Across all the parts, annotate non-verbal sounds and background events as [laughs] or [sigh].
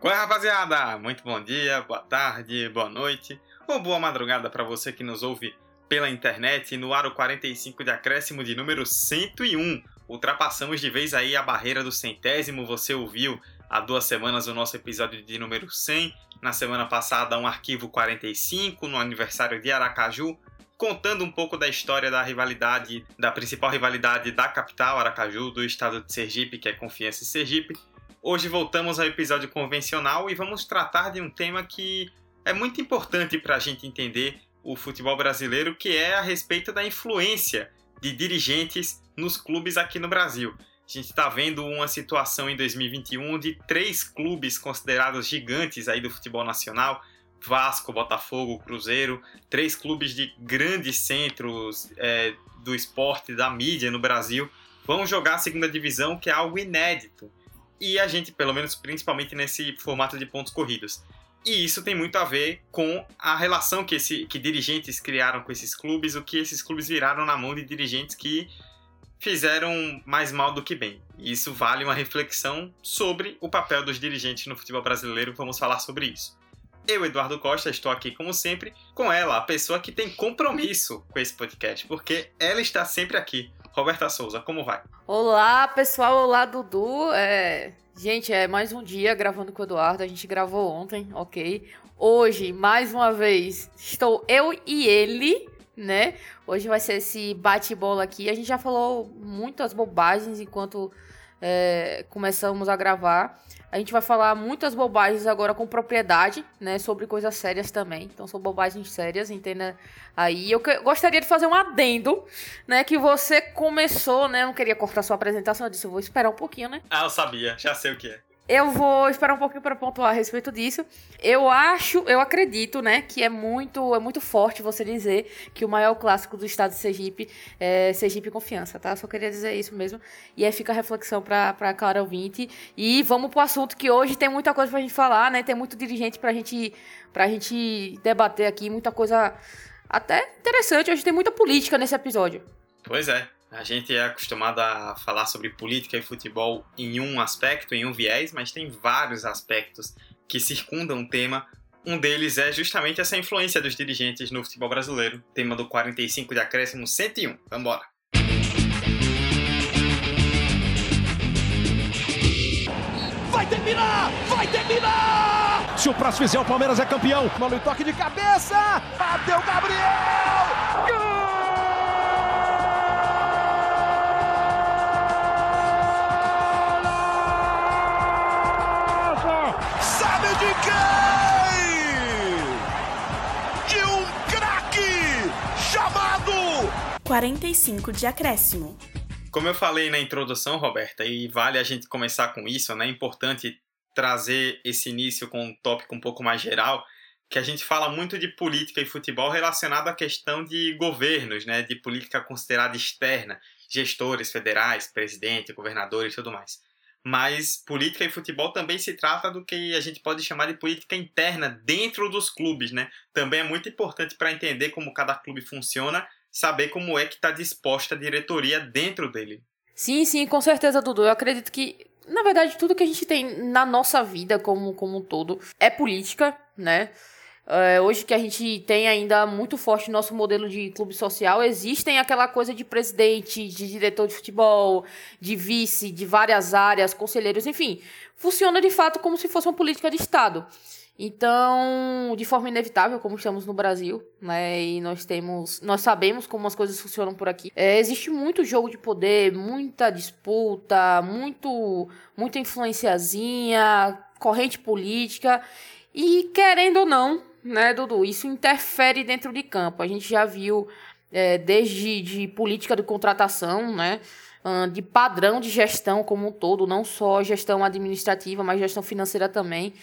Oi, rapaziada! Muito bom dia, boa tarde, boa noite ou boa madrugada para você que nos ouve pela internet no aro 45 de acréscimo de número 101. Ultrapassamos de vez aí a barreira do centésimo. Você ouviu há duas semanas o nosso episódio de número 100. Na semana passada, um arquivo 45 no aniversário de Aracaju, contando um pouco da história da rivalidade, da principal rivalidade da capital, Aracaju, do estado de Sergipe, que é Confiança e Sergipe. Hoje voltamos ao episódio convencional e vamos tratar de um tema que é muito importante para a gente entender o futebol brasileiro, que é a respeito da influência de dirigentes nos clubes aqui no Brasil. A gente está vendo uma situação em 2021 de três clubes considerados gigantes aí do futebol nacional, Vasco, Botafogo, Cruzeiro, três clubes de grandes centros é, do esporte, da mídia no Brasil, vão jogar a segunda divisão, que é algo inédito e a gente, pelo menos principalmente nesse formato de pontos corridos. E isso tem muito a ver com a relação que, esse, que dirigentes criaram com esses clubes, o que esses clubes viraram na mão de dirigentes que fizeram mais mal do que bem. E isso vale uma reflexão sobre o papel dos dirigentes no futebol brasileiro. Vamos falar sobre isso. Eu, Eduardo Costa, estou aqui como sempre com ela, a pessoa que tem compromisso com esse podcast, porque ela está sempre aqui Roberta Souza, como vai? Olá, pessoal. Olá, Dudu. É... Gente, é mais um dia gravando com o Eduardo. A gente gravou ontem, ok? Hoje, mais uma vez, estou eu e ele, né? Hoje vai ser esse bate-bola aqui. A gente já falou muitas bobagens enquanto é, começamos a gravar. A gente vai falar muitas bobagens agora com propriedade, né? Sobre coisas sérias também. Então são bobagens sérias, entenda aí. Eu que, gostaria de fazer um adendo, né? Que você começou, né? Eu não queria cortar sua apresentação, eu disse, eu vou esperar um pouquinho, né? Ah, eu sabia, já sei o que é. Eu vou esperar um pouquinho para pontuar a respeito disso. Eu acho, eu acredito, né, que é muito, é muito forte você dizer que o maior clássico do estado de Sergipe é Sergipe Confiança, tá? Só queria dizer isso mesmo. E aí fica a reflexão para para Clara ouvinte. E vamos pro assunto que hoje tem muita coisa pra gente falar, né? Tem muito dirigente pra gente pra gente debater aqui, muita coisa até interessante. Hoje tem muita política nesse episódio. Pois é. A gente é acostumado a falar sobre política e futebol em um aspecto, em um viés, mas tem vários aspectos que circundam o tema. Um deles é justamente essa influência dos dirigentes no futebol brasileiro. Tema do 45 de acréscimo 101. Vambora! Vai terminar! Vai terminar! Se o próximo fizer, o Palmeiras é campeão. Mano, toque de cabeça! Bateu Gabriel! De quem? De um craque chamado 45 de acréscimo. Como eu falei na introdução, Roberta, e vale a gente começar com isso, né? É importante trazer esse início com um tópico um pouco mais geral, que a gente fala muito de política e futebol relacionado à questão de governos, né? De política considerada externa, gestores federais, presidente, governadores e tudo mais mas política e futebol também se trata do que a gente pode chamar de política interna dentro dos clubes, né? Também é muito importante para entender como cada clube funciona, saber como é que está disposta a diretoria dentro dele. Sim, sim, com certeza, Dudu. Eu acredito que, na verdade, tudo que a gente tem na nossa vida como, como um todo é política, né? É, hoje que a gente tem ainda muito forte nosso modelo de clube social, existem aquela coisa de presidente, de diretor de futebol, de vice, de várias áreas, conselheiros, enfim. Funciona de fato como se fosse uma política de Estado. Então, de forma inevitável, como estamos no Brasil, né, e nós temos, nós sabemos como as coisas funcionam por aqui. É, existe muito jogo de poder, muita disputa, muito, muita influenciazinha, corrente política, e querendo ou não, né, Dudu? Isso interfere dentro de campo. A gente já viu é, desde de política de contratação, né? De padrão de gestão como um todo, não só gestão administrativa, mas gestão financeira também.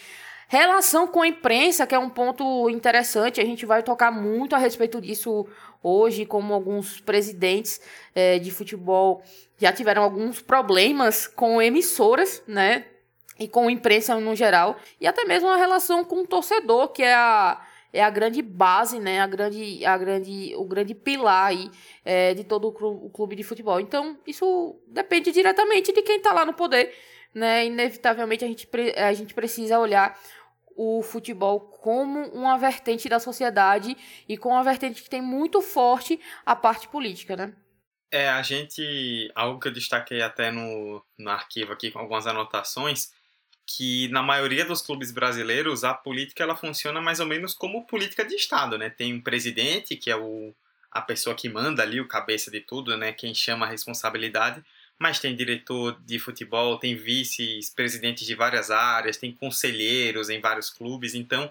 Relação com a imprensa, que é um ponto interessante, a gente vai tocar muito a respeito disso hoje, como alguns presidentes é, de futebol já tiveram alguns problemas com emissoras, né? E com imprensa no geral, e até mesmo a relação com o torcedor, que é a, é a grande base, né, a grande, a grande, o grande pilar aí, é, de todo o clube de futebol. Então, isso depende diretamente de quem está lá no poder, né, inevitavelmente a gente, a gente precisa olhar o futebol como uma vertente da sociedade e com uma vertente que tem muito forte a parte política, né? É, a gente. Algo que eu destaquei até no, no arquivo aqui com algumas anotações, que na maioria dos clubes brasileiros a política ela funciona mais ou menos como política de Estado, né? Tem um presidente, que é o, a pessoa que manda ali, o cabeça de tudo, né? Quem chama a responsabilidade, mas tem diretor de futebol, tem vice-presidentes de várias áreas, tem conselheiros em vários clubes, então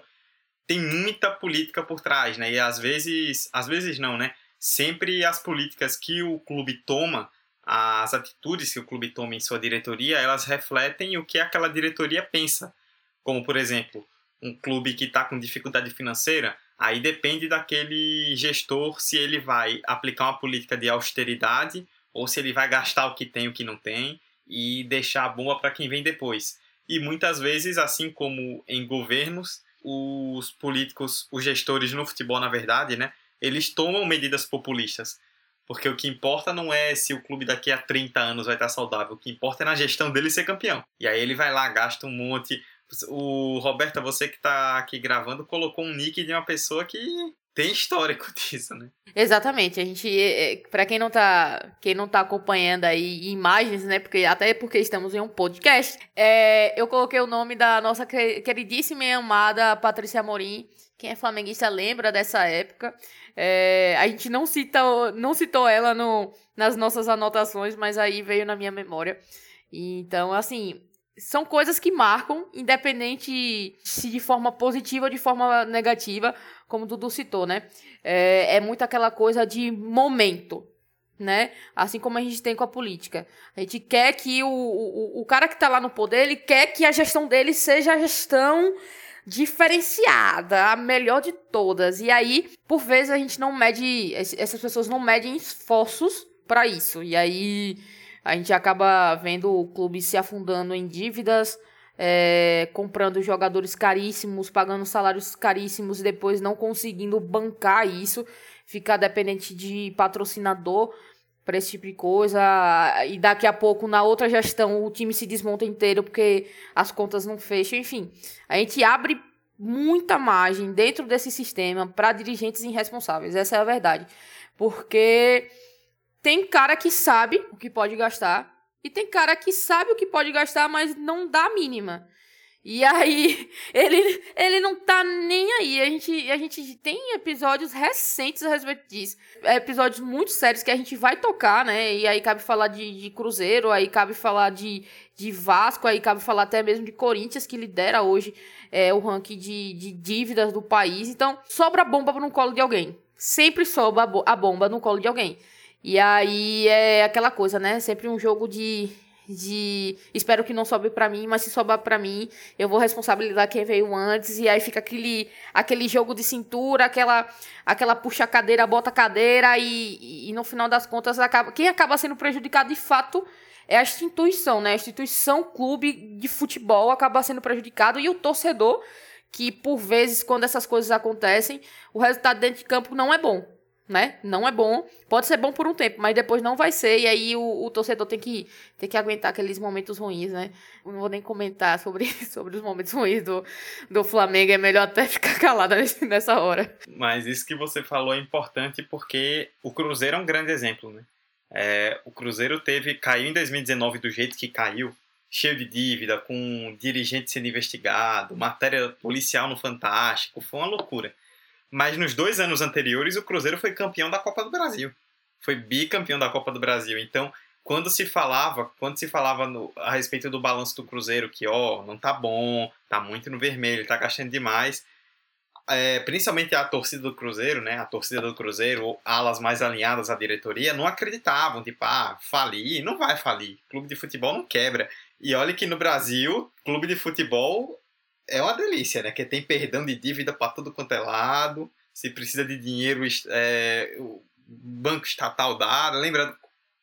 tem muita política por trás, né? E às vezes, às vezes não, né? sempre as políticas que o clube toma, as atitudes que o clube toma em sua diretoria, elas refletem o que aquela diretoria pensa. Como, por exemplo, um clube que está com dificuldade financeira, aí depende daquele gestor se ele vai aplicar uma política de austeridade ou se ele vai gastar o que tem e o que não tem e deixar a bomba para quem vem depois. E muitas vezes, assim como em governos, os políticos, os gestores no futebol, na verdade, né, eles tomam medidas populistas. Porque o que importa não é se o clube daqui a 30 anos vai estar saudável. O que importa é na gestão dele ser campeão. E aí ele vai lá, gasta um monte. O Roberta, você que está aqui gravando, colocou um nick de uma pessoa que tem histórico [laughs] disso, né? Exatamente. A gente, é, é, para quem não tá, quem não tá acompanhando aí imagens, né? Porque até porque estamos em um podcast, é, eu coloquei o nome da nossa queridíssima e amada Patrícia Amorim. Quem é flamenguista lembra dessa época. É, a gente não citou, não citou ela no, nas nossas anotações, mas aí veio na minha memória. Então, assim, são coisas que marcam, independente se de forma positiva ou de forma negativa, como Dudu citou, né? É, é muito aquela coisa de momento, né? Assim como a gente tem com a política. A gente quer que o, o, o cara que está lá no poder, ele quer que a gestão dele seja a gestão diferenciada, a melhor de todas. E aí, por vezes, a gente não mede, essas pessoas não medem esforços para isso. E aí a gente acaba vendo o clube se afundando em dívidas, é, comprando jogadores caríssimos, pagando salários caríssimos e depois não conseguindo bancar isso, ficar dependente de patrocinador para esse tipo de coisa. E daqui a pouco, na outra gestão, o time se desmonta inteiro porque as contas não fecham. Enfim, a gente abre muita margem dentro desse sistema para dirigentes irresponsáveis. Essa é a verdade. Porque tem cara que sabe o que pode gastar e tem cara que sabe o que pode gastar, mas não dá a mínima. E aí, [laughs] ele, ele não tá nem aí. A gente, a gente tem episódios recentes a respeito disso. Episódios muito sérios que a gente vai tocar, né? E aí cabe falar de, de Cruzeiro, aí cabe falar de, de Vasco, aí cabe falar até mesmo de Corinthians, que lidera hoje é, o ranking de, de dívidas do país. Então, sobra bomba no colo de alguém. Sempre sobra a bomba no colo de alguém. E aí é aquela coisa, né? Sempre um jogo de de espero que não sobe para mim, mas se sobrar para mim, eu vou responsabilizar quem veio antes e aí fica aquele aquele jogo de cintura, aquela aquela puxa a cadeira, bota a cadeira e, e, no final das contas acaba quem acaba sendo prejudicado de fato é a instituição, né? A instituição clube de futebol acaba sendo prejudicado e o torcedor que por vezes quando essas coisas acontecem, o resultado dentro de campo não é bom né? Não é bom. Pode ser bom por um tempo, mas depois não vai ser. E aí o, o torcedor tem que, tem que aguentar aqueles momentos ruins, né? Não vou nem comentar sobre, [laughs] sobre os momentos ruins do, do Flamengo. É melhor até [laughs] ficar calado nessa hora. Mas isso que você falou é importante porque o Cruzeiro é um grande exemplo, né? É, o Cruzeiro teve caiu em 2019 do jeito que caiu, cheio de dívida, com dirigente sendo investigado, matéria policial no Fantástico, foi uma loucura. Mas nos dois anos anteriores, o Cruzeiro foi campeão da Copa do Brasil. Foi bicampeão da Copa do Brasil. Então, quando se falava, quando se falava no, a respeito do balanço do Cruzeiro, que ó, não tá bom, tá muito no vermelho, tá gastando demais, é, principalmente a torcida do Cruzeiro, né, a torcida do Cruzeiro, alas mais alinhadas à diretoria, não acreditavam, tipo, ah, falir, não vai falir, clube de futebol não quebra. E olha que no Brasil, clube de futebol é uma delícia, né? Que tem perdão de dívida para tudo quanto é lado. Se precisa de dinheiro, é, o banco estatal dá. Lembra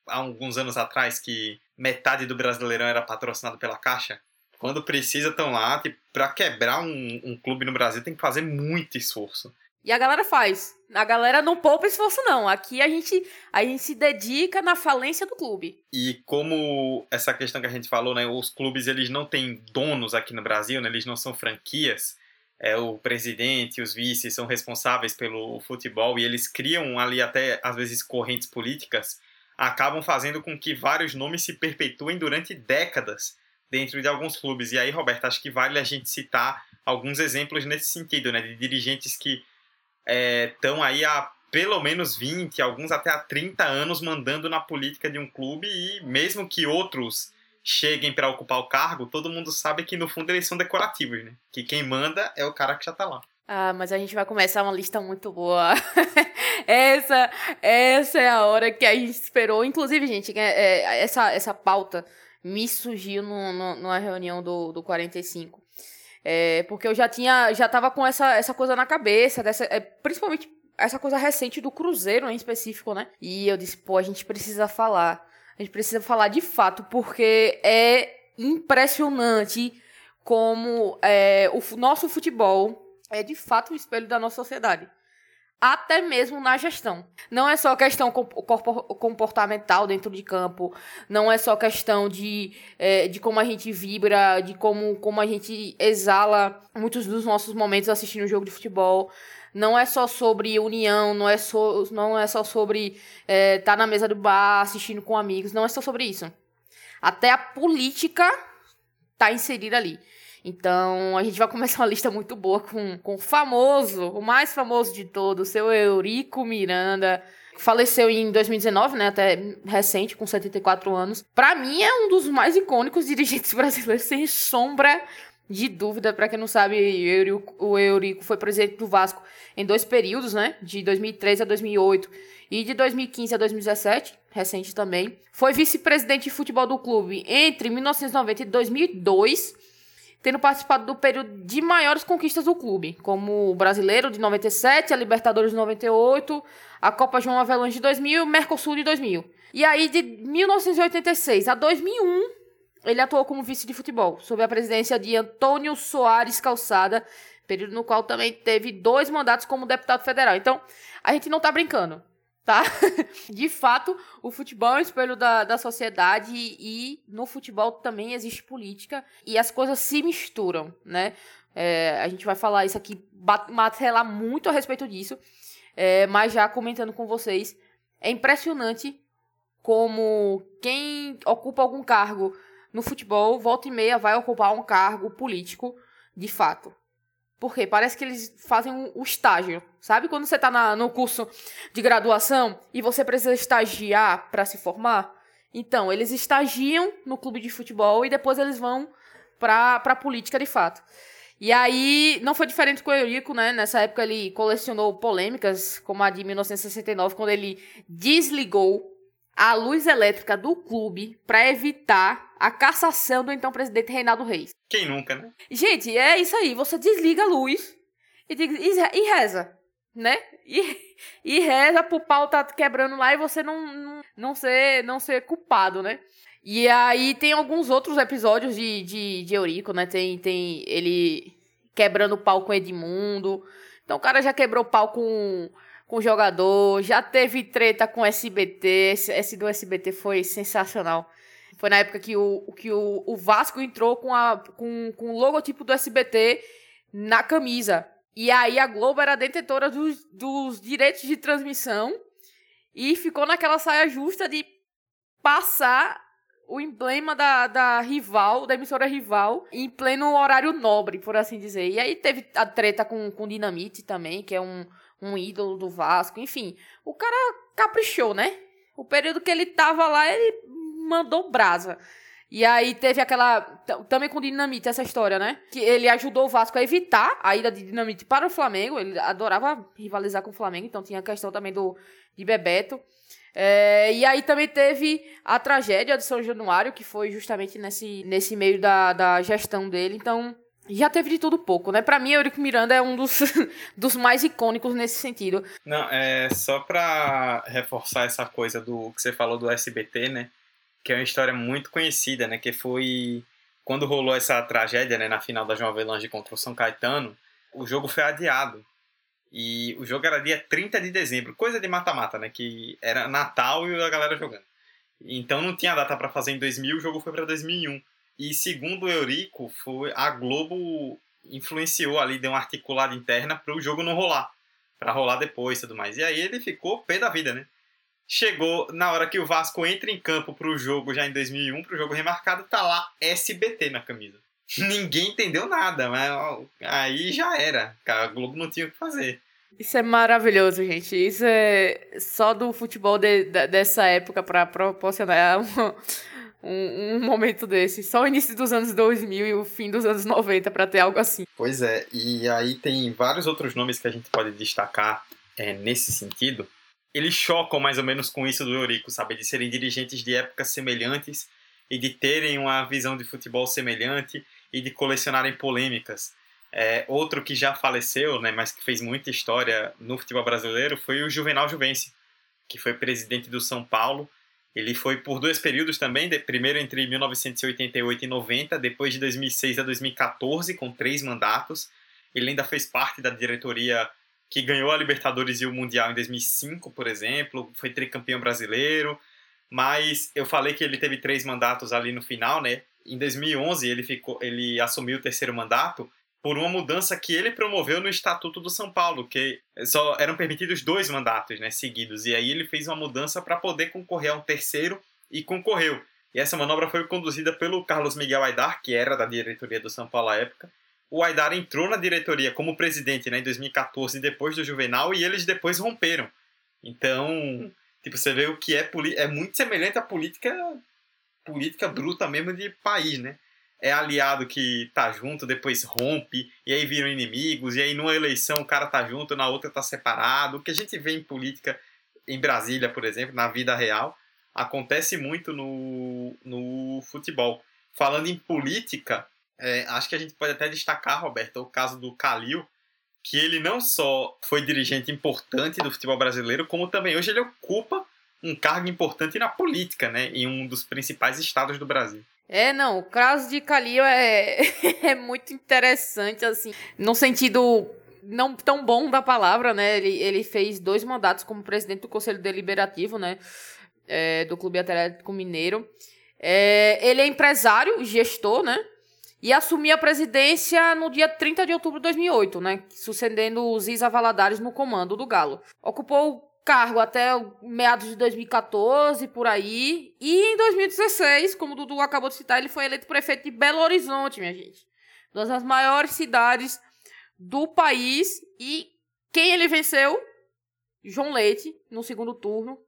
há alguns anos atrás que metade do Brasileirão era patrocinado pela Caixa? Quando precisa, estão lá. Tipo, para quebrar um, um clube no Brasil tem que fazer muito esforço. E a galera faz. A galera não poupa esforço, não. Aqui a gente, a gente se dedica na falência do clube. E como essa questão que a gente falou, né? Os clubes eles não têm donos aqui no Brasil, né? Eles não são franquias. É, o presidente os vices são responsáveis pelo futebol e eles criam ali até, às vezes, correntes políticas, acabam fazendo com que vários nomes se perpetuem durante décadas dentro de alguns clubes. E aí, Roberto, acho que vale a gente citar alguns exemplos nesse sentido, né? De dirigentes que estão é, aí há pelo menos 20, alguns até há 30 anos mandando na política de um clube e mesmo que outros cheguem para ocupar o cargo, todo mundo sabe que no fundo eles são decorativos, né? Que quem manda é o cara que já tá lá. Ah, mas a gente vai começar uma lista muito boa. [laughs] essa, essa é a hora que a gente esperou. Inclusive, gente, é, é, essa, essa pauta me surgiu no, no, numa reunião do, do 45. É, porque eu já tinha, já tava com essa, essa coisa na cabeça, dessa, é, principalmente essa coisa recente do Cruzeiro em específico, né? E eu disse, pô, a gente precisa falar. A gente precisa falar de fato, porque é impressionante como é, o nosso futebol é de fato o espelho da nossa sociedade até mesmo na gestão. Não é só questão comportamental dentro de campo, não é só questão de, é, de como a gente vibra, de como, como a gente exala muitos dos nossos momentos assistindo um jogo de futebol. Não é só sobre união, não é, so, não é só sobre estar é, tá na mesa do bar assistindo com amigos, não é só sobre isso. Até a política está inserida ali. Então, a gente vai começar uma lista muito boa com, com o famoso, o mais famoso de todos, seu Eurico Miranda. Faleceu em 2019, né? Até recente, com 74 anos. Para mim, é um dos mais icônicos dirigentes [laughs] brasileiros, sem sombra de dúvida. Para quem não sabe, o Eurico foi presidente do Vasco em dois períodos, né? De 2003 a 2008 e de 2015 a 2017, recente também. Foi vice-presidente de futebol do clube entre 1990 e 2002 tendo participado do período de maiores conquistas do clube, como o Brasileiro de 97, a Libertadores de 98, a Copa João Avelange de 2000 e o Mercosul de 2000. E aí, de 1986 a 2001, ele atuou como vice de futebol, sob a presidência de Antônio Soares Calçada, período no qual também teve dois mandatos como deputado federal. Então, a gente não tá brincando tá? [laughs] De fato, o futebol é um espelho da, da sociedade e, no futebol também existe política e as coisas se misturam, né? É, a gente vai falar isso aqui, martelar muito a respeito disso, é, mas já comentando com vocês, é impressionante como quem ocupa algum cargo no futebol, volta e meia, vai ocupar um cargo político de fato. Porque parece que eles fazem o, o estágio. Sabe quando você está no curso de graduação e você precisa estagiar para se formar? Então, eles estagiam no clube de futebol e depois eles vão para a política de fato. E aí, não foi diferente com o Eurico, né? Nessa época ele colecionou polêmicas, como a de 1969, quando ele desligou a luz elétrica do clube para evitar a cassação do então presidente Reinaldo Reis. Quem nunca, né? Gente, é isso aí. Você desliga a luz e, e reza, né? E, e reza pro pau tá quebrando lá e você não, não, não, ser, não ser culpado, né? E aí tem alguns outros episódios de, de, de Eurico, né? Tem, tem ele quebrando o pau com Edmundo. Então o cara já quebrou o pau com com jogador, já teve treta com SBT, esse, esse do SBT foi sensacional. Foi na época que o, que o, o Vasco entrou com, a, com, com o logotipo do SBT na camisa. E aí a Globo era detentora dos, dos direitos de transmissão e ficou naquela saia justa de passar o emblema da, da rival, da emissora rival, em pleno horário nobre, por assim dizer. E aí teve a treta com, com Dinamite também, que é um, um ídolo do Vasco, enfim. O cara caprichou, né? O período que ele tava lá, ele mandou brasa. E aí teve aquela. Também com Dinamite, essa história, né? Que ele ajudou o Vasco a evitar a ida de Dinamite para o Flamengo. Ele adorava rivalizar com o Flamengo, então tinha a questão também do de Bebeto. É, e aí também teve a tragédia de São Januário, que foi justamente nesse, nesse meio da, da gestão dele. Então, já teve de tudo pouco, né? Para mim, Eurico Miranda é um dos, [laughs] dos mais icônicos nesse sentido. Não, é só para reforçar essa coisa do que você falou do SBT, né? Que é uma história muito conhecida, né? Que foi quando rolou essa tragédia, né? Na final da João Avelange contra o São Caetano, o jogo foi adiado. E o jogo era dia 30 de dezembro, coisa de mata-mata, né? Que era Natal e a galera jogando. Então não tinha data para fazer em 2000, o jogo foi para 2001. E segundo o Eurico, foi a Globo influenciou ali, deu uma articulada interna para o jogo não rolar, para rolar depois e tudo mais. E aí ele ficou pé da vida, né? Chegou na hora que o Vasco entra em campo para o jogo já em 2001, para o jogo remarcado, tá lá SBT na camisa. [laughs] Ninguém entendeu nada, mas aí já era. A Globo não tinha o que fazer. Isso é maravilhoso, gente. Isso é só do futebol de, de, dessa época para proporcionar um, um, um, momento desse. Só o início dos anos 2000 e o fim dos anos 90 para ter algo assim. Pois é, e aí tem vários outros nomes que a gente pode destacar é, nesse sentido. Eles chocam mais ou menos com isso do Eurico, sabe? De serem dirigentes de épocas semelhantes e de terem uma visão de futebol semelhante e de colecionarem polêmicas. É, outro que já faleceu, né, mas que fez muita história no futebol brasileiro foi o Juvenal Juvencio, que foi presidente do São Paulo. Ele foi por dois períodos também, de, primeiro entre 1988 e 90, depois de 2006 a 2014, com três mandatos. Ele ainda fez parte da diretoria que ganhou a Libertadores e o Mundial em 2005, por exemplo, foi tricampeão brasileiro, mas eu falei que ele teve três mandatos ali no final, né? Em 2011 ele ficou, ele assumiu o terceiro mandato por uma mudança que ele promoveu no Estatuto do São Paulo, que só eram permitidos dois mandatos, né, seguidos. E aí ele fez uma mudança para poder concorrer a um terceiro e concorreu. E essa manobra foi conduzida pelo Carlos Miguel Aidar, que era da diretoria do São Paulo à época. O Aidar entrou na diretoria como presidente né, em 2014, depois do Juvenal, e eles depois romperam. Então, tipo, você vê o que é é muito semelhante à política política bruta mesmo de país, né? É aliado que tá junto, depois rompe, e aí viram inimigos, e aí numa eleição o cara tá junto, na outra tá separado. O que a gente vê em política em Brasília, por exemplo, na vida real, acontece muito no, no futebol. Falando em política, é, acho que a gente pode até destacar, Roberto, o caso do Calil, que ele não só foi dirigente importante do futebol brasileiro, como também hoje ele ocupa um cargo importante na política, né? Em um dos principais estados do Brasil. É, não, o caso de Calil é, [laughs] é muito interessante, assim, no sentido não tão bom da palavra, né? Ele, ele fez dois mandatos como presidente do Conselho Deliberativo, né? É, do Clube Atlético Mineiro. É, ele é empresário, gestor, né? E assumiu a presidência no dia 30 de outubro de 2008, né? Sucedendo os Isa Valadares no comando do Galo. Ocupou cargo até meados de 2014, por aí. E em 2016, como o Dudu acabou de citar, ele foi eleito prefeito de Belo Horizonte, minha gente. Uma das maiores cidades do país. E quem ele venceu? João Leite, no segundo turno,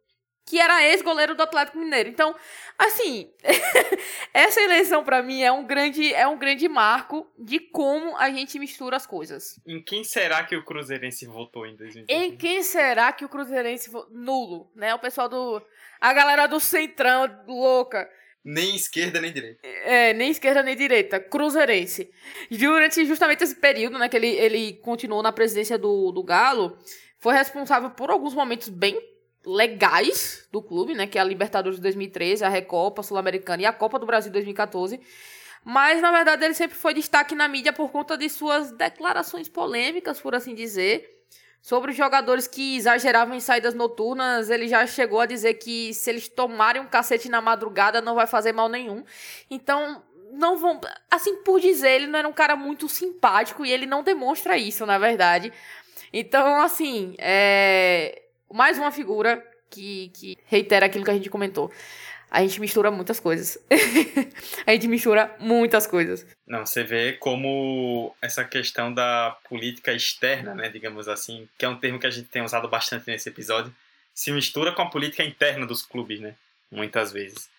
que era ex-goleiro do Atlético Mineiro. Então, assim, [laughs] essa eleição para mim é um grande é um grande marco de como a gente mistura as coisas. Em quem será que o Cruzeirense votou em 2020? Em quem será que o Cruzeirense votou? nulo, né? O pessoal do a galera do Centrão louca. Nem esquerda nem direita. É, nem esquerda nem direita. Cruzeirense. Durante justamente esse período, né, que ele, ele continuou na presidência do, do Galo, foi responsável por alguns momentos bem legais do clube, né? Que é a Libertadores de 2013, a Recopa Sul-Americana e a Copa do Brasil de 2014. Mas, na verdade, ele sempre foi destaque na mídia por conta de suas declarações polêmicas, por assim dizer. Sobre os jogadores que exageravam em saídas noturnas, ele já chegou a dizer que se eles tomarem um cacete na madrugada não vai fazer mal nenhum. Então, não vão. Assim por dizer, ele não era um cara muito simpático e ele não demonstra isso, na verdade. Então, assim, é mais uma figura que, que reitera aquilo que a gente comentou. A gente mistura muitas coisas. [laughs] a gente mistura muitas coisas. Não, você vê como essa questão da política externa, né, digamos assim, que é um termo que a gente tem usado bastante nesse episódio, se mistura com a política interna dos clubes, né, muitas vezes.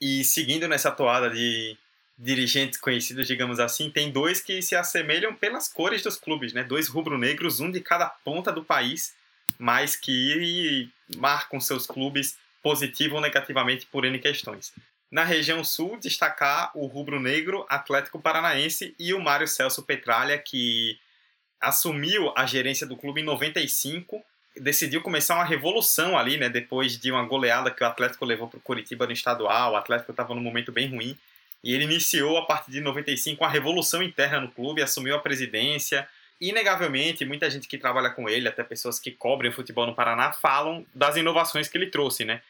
E seguindo nessa toada de dirigentes conhecidos, digamos assim, tem dois que se assemelham pelas cores dos clubes, né, dois rubro-negros, um de cada ponta do país, mas que marcam seus clubes positivo ou negativamente por N questões. Na região sul, destacar o rubro-negro Atlético Paranaense e o Mário Celso Petralha, que assumiu a gerência do clube em 95, decidiu começar uma revolução ali, né, depois de uma goleada que o Atlético levou para o Curitiba no estadual, o Atlético estava num momento bem ruim, e ele iniciou a partir de 95 uma revolução interna no clube, assumiu a presidência, inegavelmente, muita gente que trabalha com ele, até pessoas que cobrem o futebol no Paraná, falam das inovações que ele trouxe, né?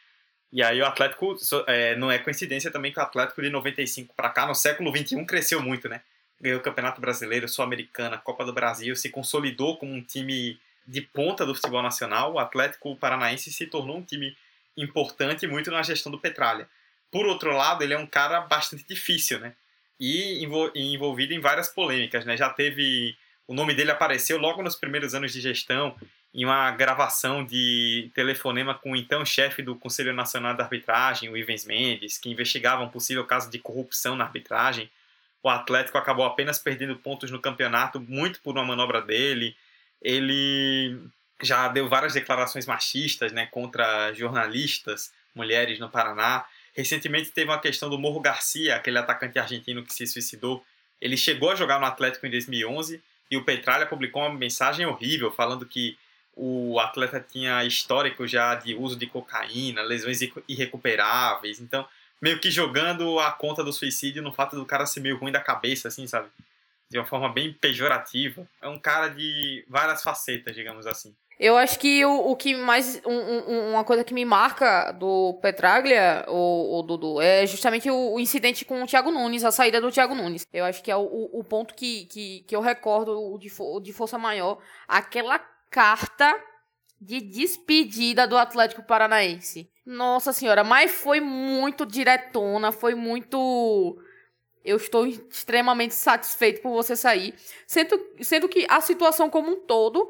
E aí o Atlético, é, não é coincidência também que o Atlético de 95 para cá, no século 21, cresceu muito, né? Ganhou o Campeonato Brasileiro, Sul-Americana, Copa do Brasil, se consolidou como um time de ponta do futebol nacional. O Atlético Paranaense se tornou um time importante muito na gestão do Petralha. Por outro lado, ele é um cara bastante difícil, né? E envolvido em várias polêmicas, né? Já teve o nome dele apareceu logo nos primeiros anos de gestão em uma gravação de telefonema com o então chefe do Conselho Nacional da Arbitragem, o Ivens Mendes, que investigava um possível caso de corrupção na arbitragem. O Atlético acabou apenas perdendo pontos no campeonato, muito por uma manobra dele. Ele já deu várias declarações machistas né, contra jornalistas, mulheres no Paraná. Recentemente teve uma questão do Morro Garcia, aquele atacante argentino que se suicidou. Ele chegou a jogar no Atlético em 2011 e o Petralha publicou uma mensagem horrível falando que o atleta tinha histórico já de uso de cocaína, lesões irrecuperáveis, então meio que jogando a conta do suicídio no fato do cara ser meio ruim da cabeça, assim, sabe? De uma forma bem pejorativa. É um cara de várias facetas, digamos assim. Eu acho que o, o que mais. Um, um, uma coisa que me marca do Petraglia, o, o Dudu, é justamente o, o, incidente com o Thiago Nunes, a saída do Thiago Nunes. Eu acho que é o, o ponto que, que, que eu recordo de, de força maior. Aquela carta de despedida do Atlético Paranaense. Nossa senhora, mas foi muito diretona, foi muito. Eu estou extremamente satisfeito por você sair. Sendo, sendo que a situação como um todo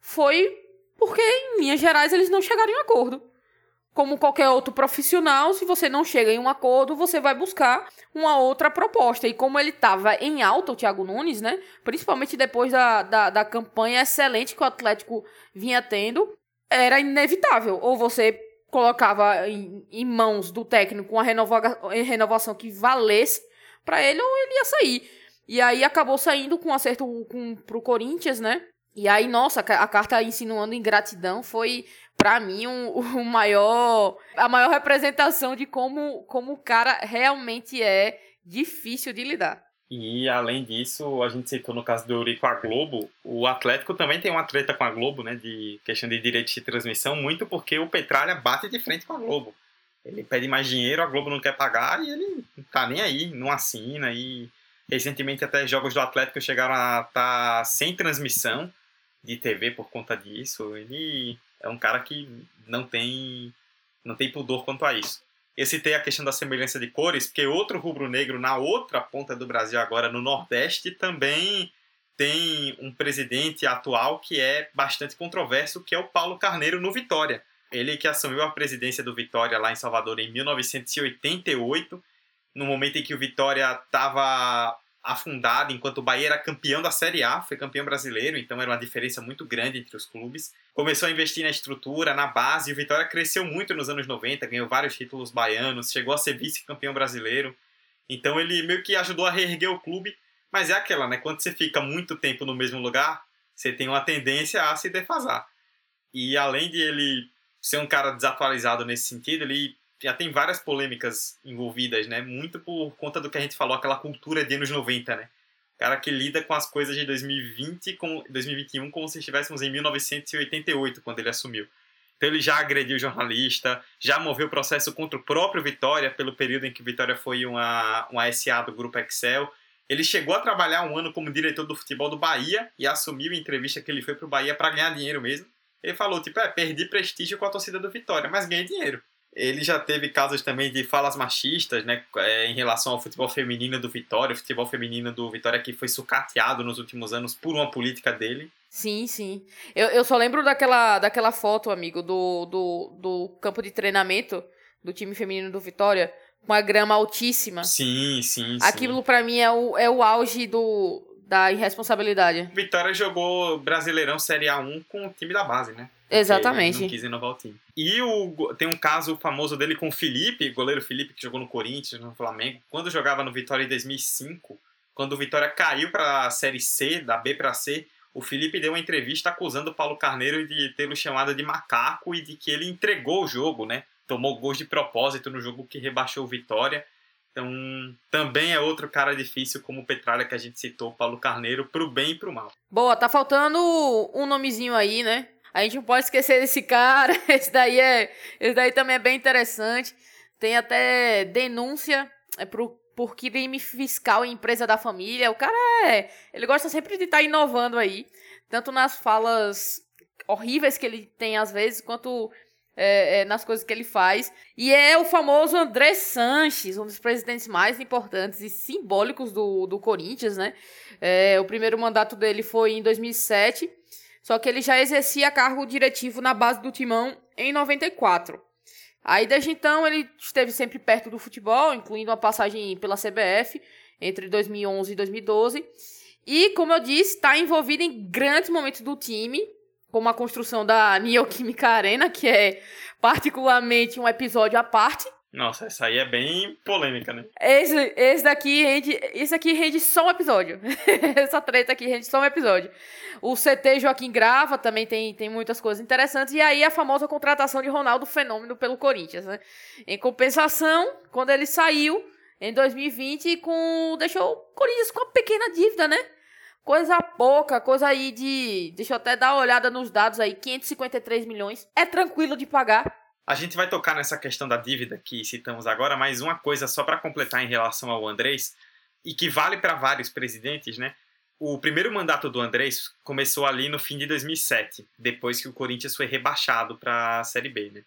foi porque, em linhas gerais, eles não chegaram em acordo. Como qualquer outro profissional, se você não chega em um acordo, você vai buscar uma outra proposta. E como ele estava em alta, o Thiago Nunes, né? Principalmente depois da, da, da campanha excelente que o Atlético vinha tendo, era inevitável. Ou você colocava em, em mãos do técnico uma renova, renovação que valesse para ele, ou ele ia sair. E aí acabou saindo com um acerto com, pro Corinthians, né? E aí, nossa, a carta insinuando ingratidão foi, para mim, um, [laughs] um, maior, a maior representação de como, como o cara realmente é difícil de lidar. E além disso, a gente citou no caso do Eurico a Globo, o Atlético também tem uma treta com a Globo, né, de questão de direitos de transmissão, muito porque o Petralha bate de frente com a Globo. Ele pede mais dinheiro, a Globo não quer pagar e ele não tá nem aí, não assina. E recentemente até jogos do Atlético chegaram a estar tá sem transmissão de TV por conta disso. Ele é um cara que não tem não tem pudor quanto a isso. Eu citei a questão da semelhança de cores, porque outro rubro-negro na outra ponta do Brasil, agora no Nordeste, também tem um presidente atual que é bastante controverso, que é o Paulo Carneiro no Vitória. Ele que assumiu a presidência do Vitória lá em Salvador em 1988, no momento em que o Vitória estava afundada, enquanto o Bahia era campeão da Série A, foi campeão brasileiro, então era uma diferença muito grande entre os clubes. Começou a investir na estrutura, na base, e o Vitória cresceu muito nos anos 90, ganhou vários títulos baianos, chegou a ser vice-campeão brasileiro. Então ele meio que ajudou a reerguer o clube, mas é aquela, né? Quando você fica muito tempo no mesmo lugar, você tem uma tendência a se defasar. E além de ele ser um cara desatualizado nesse sentido, ele já tem várias polêmicas envolvidas, né? Muito por conta do que a gente falou, aquela cultura de anos 90, né? O cara que lida com as coisas de 2020 com 2021 como se estivéssemos em 1988 quando ele assumiu. Então ele já agrediu jornalista, já moveu processo contra o próprio Vitória pelo período em que o Vitória foi uma, uma SA do grupo Excel. Ele chegou a trabalhar um ano como diretor do futebol do Bahia e assumiu em entrevista que ele foi para o Bahia para ganhar dinheiro mesmo. Ele falou, tipo, é, perdi prestígio com a torcida do Vitória, mas ganhei dinheiro. Ele já teve casos também de falas machistas, né, é, em relação ao futebol feminino do Vitória, o futebol feminino do Vitória que foi sucateado nos últimos anos por uma política dele. Sim, sim. Eu, eu só lembro daquela, daquela foto, amigo, do, do, do campo de treinamento do time feminino do Vitória, com a grama altíssima. Sim, sim, Aquilo sim. para mim é o, é o auge do, da irresponsabilidade. Vitória jogou Brasileirão Série A1 com o time da base, né? Exatamente. Ele não quis inovar o time. E o, tem um caso famoso dele com o Felipe, goleiro Felipe, que jogou no Corinthians, no Flamengo. Quando jogava no Vitória em 2005, quando o Vitória caiu para a Série C, da B para C, o Felipe deu uma entrevista acusando o Paulo Carneiro de tê-lo chamado de macaco e de que ele entregou o jogo, né? Tomou gols de propósito no jogo que rebaixou o Vitória. Então, também é outro cara difícil, como o Petralha que a gente citou, Paulo Carneiro, pro bem e pro mal. Boa, tá faltando um nomezinho aí, né? A gente não pode esquecer desse cara. [laughs] Esse daí é, esse daí também é bem interessante. Tem até denúncia é pro, por crime fiscal em empresa da família. O cara é, ele gosta sempre de estar tá inovando aí, tanto nas falas horríveis que ele tem às vezes, quanto é, é, nas coisas que ele faz. E é o famoso André Sanches, um dos presidentes mais importantes e simbólicos do, do Corinthians, né? É, o primeiro mandato dele foi em 2007, só que ele já exercia cargo diretivo na base do Timão em 94. Aí desde então ele esteve sempre perto do futebol, incluindo uma passagem pela CBF entre 2011 e 2012. E, como eu disse, está envolvido em grandes momentos do time, como a construção da Neoquímica Arena, que é particularmente um episódio à parte. Nossa, essa aí é bem polêmica, né? Esse, esse daqui rende. Esse aqui rende só um episódio. [laughs] essa treta aqui rende só um episódio. O CT Joaquim Grava também tem, tem muitas coisas interessantes. E aí a famosa contratação de Ronaldo Fenômeno pelo Corinthians, né? Em compensação, quando ele saiu em 2020, com, deixou o Corinthians com uma pequena dívida, né? Coisa pouca, coisa aí de. Deixa eu até dar uma olhada nos dados aí: 553 milhões. É tranquilo de pagar. A gente vai tocar nessa questão da dívida que citamos agora, mas uma coisa só para completar em relação ao Andrés, e que vale para vários presidentes, né? O primeiro mandato do Andrés começou ali no fim de 2007, depois que o Corinthians foi rebaixado para a Série B, né?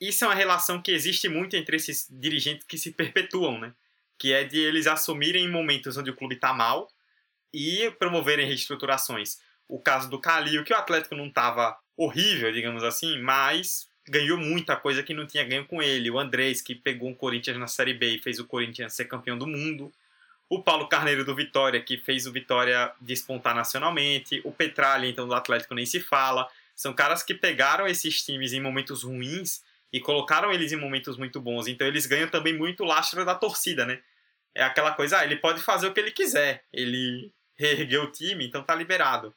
Isso é uma relação que existe muito entre esses dirigentes que se perpetuam, né? Que é de eles assumirem momentos onde o clube está mal e promoverem reestruturações. O caso do Calil, que o Atlético não estava horrível, digamos assim, mas ganhou muita coisa que não tinha ganho com ele. O Andrés, que pegou um Corinthians na Série B e fez o Corinthians ser campeão do mundo. O Paulo Carneiro do Vitória, que fez o Vitória despontar nacionalmente. O Petralha, então, do Atlético nem se fala. São caras que pegaram esses times em momentos ruins e colocaram eles em momentos muito bons. Então eles ganham também muito lastro da torcida, né? É aquela coisa, ah, ele pode fazer o que ele quiser. Ele reergueu o time, então tá liberado.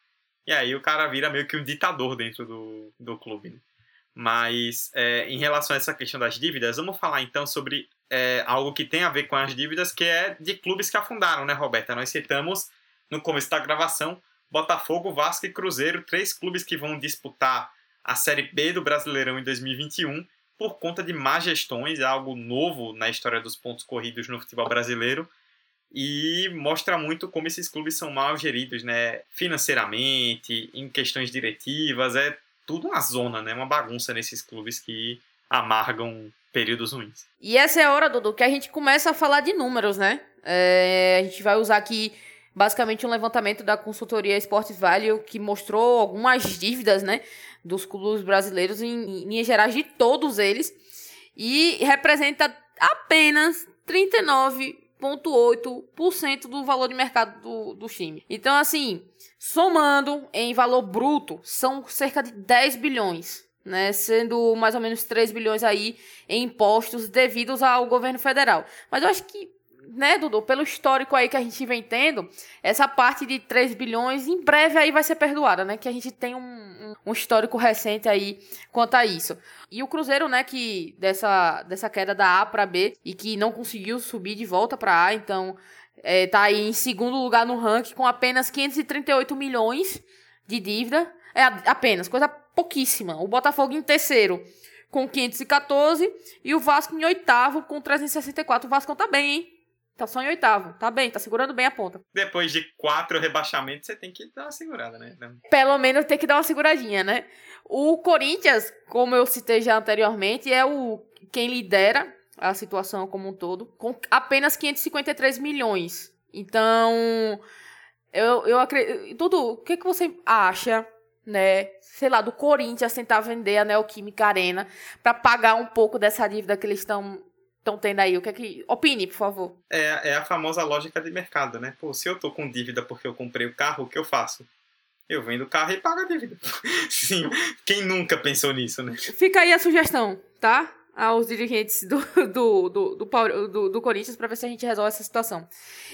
E aí o cara vira meio que um ditador dentro do, do clube. Né? Mas é, em relação a essa questão das dívidas, vamos falar então sobre é, algo que tem a ver com as dívidas, que é de clubes que afundaram, né, Roberta? Nós citamos no começo da gravação Botafogo, Vasco e Cruzeiro, três clubes que vão disputar a Série B do Brasileirão em 2021 por conta de má gestões, é algo novo na história dos pontos corridos no futebol brasileiro e mostra muito como esses clubes são mal geridos, né, financeiramente, em questões diretivas, é tudo uma zona, né, uma bagunça nesses clubes que amargam períodos ruins. E essa é a hora, Dudu, que a gente começa a falar de números, né? É, a gente vai usar aqui basicamente um levantamento da consultoria Sports Value que mostrou algumas dívidas, né, dos clubes brasileiros em, em linhas gerais de todos eles e representa apenas 39 0,8% do valor de mercado do, do time. Então, assim, somando em valor bruto, são cerca de 10 bilhões. Né, sendo mais ou menos 3 bilhões aí em impostos devidos ao governo federal. Mas eu acho que né, Dudu, pelo histórico aí que a gente vem tendo, essa parte de 3 bilhões em breve aí vai ser perdoada, né? Que a gente tem um, um, histórico recente aí quanto a isso. E o Cruzeiro, né, que dessa, dessa queda da A para B e que não conseguiu subir de volta para A, então é, tá aí em segundo lugar no ranking com apenas 538 milhões de dívida. É apenas, coisa pouquíssima. O Botafogo em terceiro com 514 e o Vasco em oitavo com 364. O Vasco tá bem, hein? Tá só em oitavo. Tá bem, tá segurando bem a ponta. Depois de quatro rebaixamentos, você tem que dar uma segurada, né? Pelo menos tem que dar uma seguradinha, né? O Corinthians, como eu citei já anteriormente, é o quem lidera a situação como um todo, com apenas 553 milhões. Então, eu, eu acredito. Tudo, o que, que você acha, né? Sei lá, do Corinthians tentar vender a Neoquímica Arena para pagar um pouco dessa dívida que eles estão estão tendo aí? O que é que. Opine, por favor. É, é a famosa lógica de mercado, né? Pô, se eu tô com dívida porque eu comprei o carro, o que eu faço? Eu vendo o carro e pago a dívida. [laughs] Sim, quem nunca pensou nisso, né? Fica aí a sugestão, tá? Aos dirigentes do, do, do, do, do, do Corinthians para ver se a gente resolve essa situação.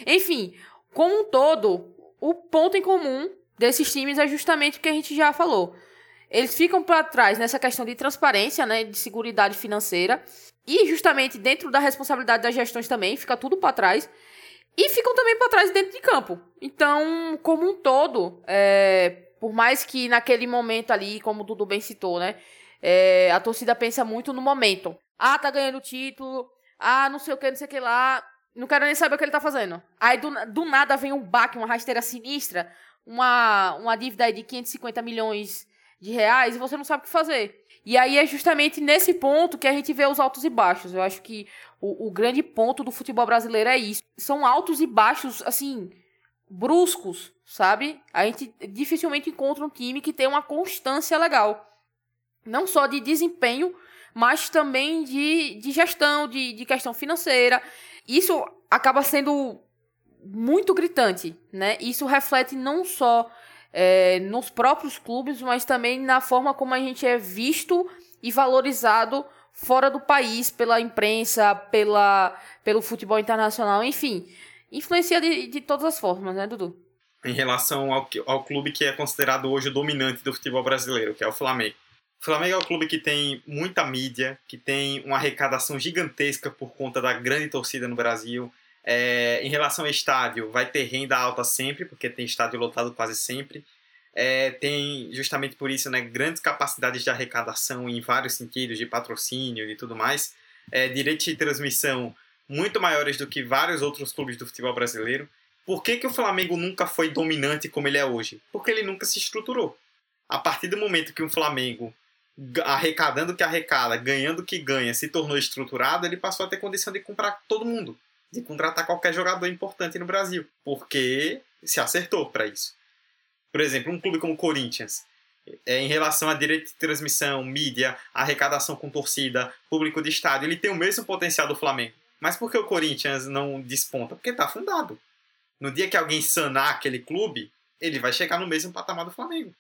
Enfim, como um todo, o ponto em comum desses times é justamente o que a gente já falou. Eles ficam para trás nessa questão de transparência, né, de segurança financeira E justamente dentro da responsabilidade das gestões também, fica tudo para trás. E ficam também para trás dentro de campo. Então, como um todo, é, por mais que naquele momento ali, como o Dudu bem citou, né? É, a torcida pensa muito no momento. Ah, tá ganhando título. Ah, não sei o que, não sei o que lá. Não quero nem saber o que ele tá fazendo. Aí do, do nada vem um baque, uma rasteira sinistra, uma, uma dívida aí de 550 milhões de reais e você não sabe o que fazer. E aí é justamente nesse ponto que a gente vê os altos e baixos. Eu acho que o, o grande ponto do futebol brasileiro é isso. São altos e baixos, assim, bruscos, sabe? A gente dificilmente encontra um time que tem uma constância legal. Não só de desempenho, mas também de, de gestão, de, de questão financeira. Isso acaba sendo muito gritante, né? Isso reflete não só é, nos próprios clubes, mas também na forma como a gente é visto e valorizado fora do país pela imprensa, pela, pelo futebol internacional, enfim. Influencia de, de todas as formas, né, Dudu? Em relação ao, ao clube que é considerado hoje o dominante do futebol brasileiro, que é o Flamengo. O Flamengo é um clube que tem muita mídia, que tem uma arrecadação gigantesca por conta da grande torcida no Brasil. É, em relação ao estádio, vai ter renda alta sempre, porque tem estádio lotado quase sempre. É, tem, justamente por isso, né, grandes capacidades de arrecadação em vários sentidos, de patrocínio e tudo mais. É, direitos de transmissão muito maiores do que vários outros clubes do futebol brasileiro. Por que, que o Flamengo nunca foi dominante como ele é hoje? Porque ele nunca se estruturou. A partir do momento que o Flamengo arrecadando o que arrecada, ganhando o que ganha, se tornou estruturado, ele passou a ter condição de comprar todo mundo, de contratar qualquer jogador importante no Brasil, porque se acertou para isso. Por exemplo, um clube como o Corinthians, é, em relação a direito de transmissão, mídia, arrecadação com torcida, público de estádio, ele tem o mesmo potencial do Flamengo. Mas por que o Corinthians não desponta? Porque está fundado. No dia que alguém sanar aquele clube, ele vai chegar no mesmo patamar do Flamengo.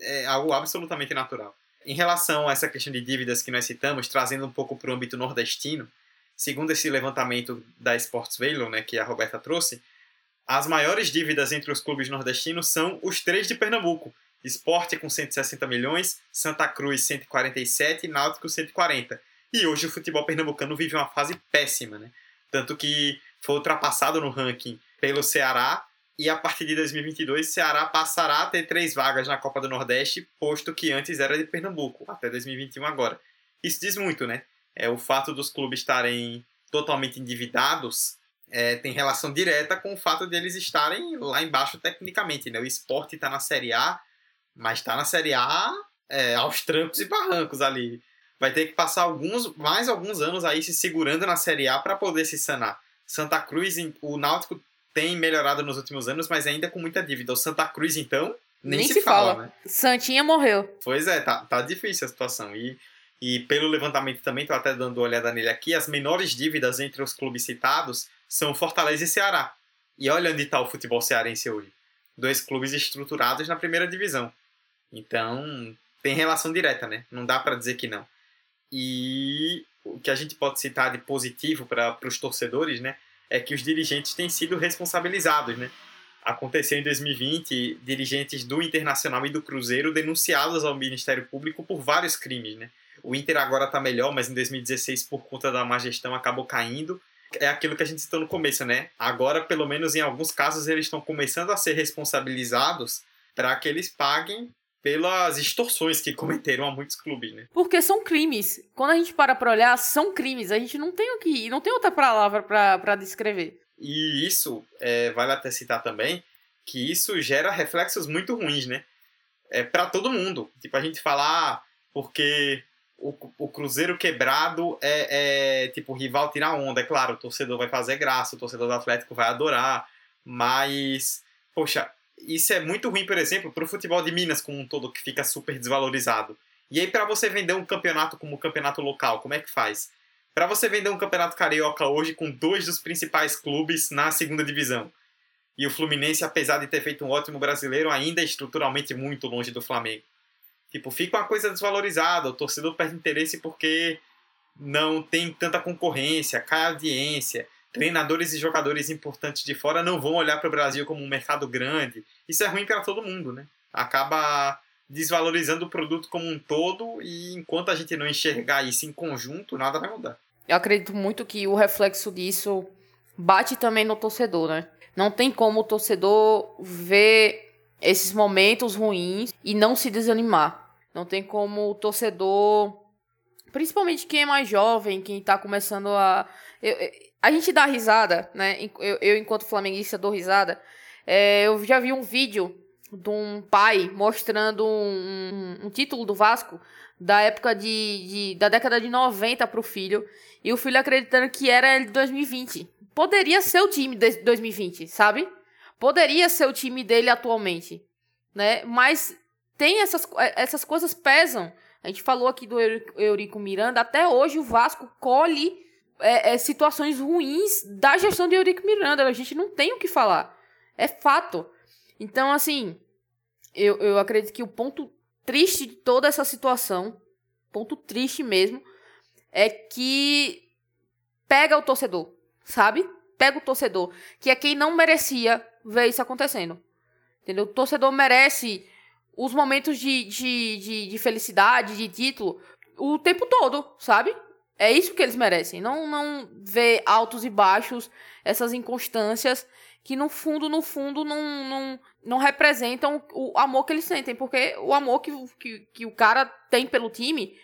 É algo absolutamente natural. Em relação a essa questão de dívidas que nós citamos, trazendo um pouco para o âmbito nordestino, segundo esse levantamento da Sports Valor, né, que a Roberta trouxe, as maiores dívidas entre os clubes nordestinos são os três de Pernambuco. Esporte com 160 milhões, Santa Cruz 147 e Náutico 140. E hoje o futebol pernambucano vive uma fase péssima, né? Tanto que foi ultrapassado no ranking pelo Ceará e a partir de 2022, Ceará passará a ter três vagas na Copa do Nordeste, posto que antes era de Pernambuco, até 2021 agora. Isso diz muito, né? É, o fato dos clubes estarem totalmente endividados é, tem relação direta com o fato de eles estarem lá embaixo tecnicamente, né? O esporte está na Série A, mas está na Série A é, aos trancos e barrancos ali. Vai ter que passar alguns, mais alguns anos aí se segurando na Série A para poder se sanar. Santa Cruz, o Náutico tem melhorado nos últimos anos, mas ainda com muita dívida. O Santa Cruz, então, nem, nem se, se, fala, fala, né? Santinha morreu. Pois é, tá, tá difícil a situação. E, e pelo levantamento também, tô até dando uma olhada nele aqui, as menores dívidas entre os clubes citados são Fortaleza e Ceará. E olha onde está o futebol cearense hoje. Dois clubes estruturados na primeira divisão. Então, tem relação direta, né? Não dá para dizer que não. E o que a gente pode citar de positivo para os torcedores, né? é que os dirigentes têm sido responsabilizados, né? Aconteceu em 2020 dirigentes do Internacional e do Cruzeiro denunciados ao Ministério Público por vários crimes, né? O Inter agora está melhor, mas em 2016, por conta da má gestão, acabou caindo. É aquilo que a gente citou no começo, né? Agora, pelo menos em alguns casos, eles estão começando a ser responsabilizados para que eles paguem pelas extorsões que cometeram a muitos clubes, né? Porque são crimes. Quando a gente para pra olhar, são crimes. A gente não tem o que, não tem outra palavra para descrever. E isso, é, vale até citar também, que isso gera reflexos muito ruins, né? É para todo mundo. Tipo, a gente falar ah, porque o, o Cruzeiro quebrado é, é, tipo, rival tirar onda. É claro, o torcedor vai fazer graça, o torcedor do Atlético vai adorar, mas, poxa, isso é muito ruim, por exemplo, para o futebol de Minas como um todo, que fica super desvalorizado. E aí, para você vender um campeonato como campeonato local, como é que faz? Para você vender um campeonato carioca hoje com dois dos principais clubes na segunda divisão. E o Fluminense, apesar de ter feito um ótimo brasileiro, ainda é estruturalmente muito longe do Flamengo. Tipo, fica uma coisa desvalorizada, o torcedor perde interesse porque não tem tanta concorrência, cai audiência, treinadores e jogadores importantes de fora não vão olhar para o Brasil como um mercado grande. Isso é ruim para todo mundo, né? Acaba desvalorizando o produto como um todo e enquanto a gente não enxergar isso em conjunto, nada vai mudar. eu acredito muito que o reflexo disso bate também no torcedor, né? Não tem como o torcedor ver esses momentos ruins e não se desanimar. Não tem como o torcedor, principalmente quem é mais jovem, quem tá começando a. Eu, a gente dá risada, né? Eu, eu enquanto flamenguista, dou risada. É, eu já vi um vídeo de um pai mostrando um, um, um título do Vasco da época de, de, da década de 90 pro filho. E o filho acreditando que era de 2020. Poderia ser o time de 2020, sabe? Poderia ser o time dele atualmente, né? Mas tem essas, essas coisas pesam. A gente falou aqui do Eurico Miranda. Até hoje o Vasco colhe é, é, situações ruins da gestão de Eurico Miranda. A gente não tem o que falar. É fato. Então, assim, eu, eu acredito que o ponto triste de toda essa situação, ponto triste mesmo, é que pega o torcedor, sabe? Pega o torcedor, que é quem não merecia ver isso acontecendo. Entendeu? O torcedor merece os momentos de, de, de, de felicidade, de título, o tempo todo, sabe? É isso que eles merecem. Não, não ver altos e baixos, essas inconstâncias que no fundo, no fundo, não, não, não representam o amor que eles sentem. Porque o amor que, que, que o cara tem pelo time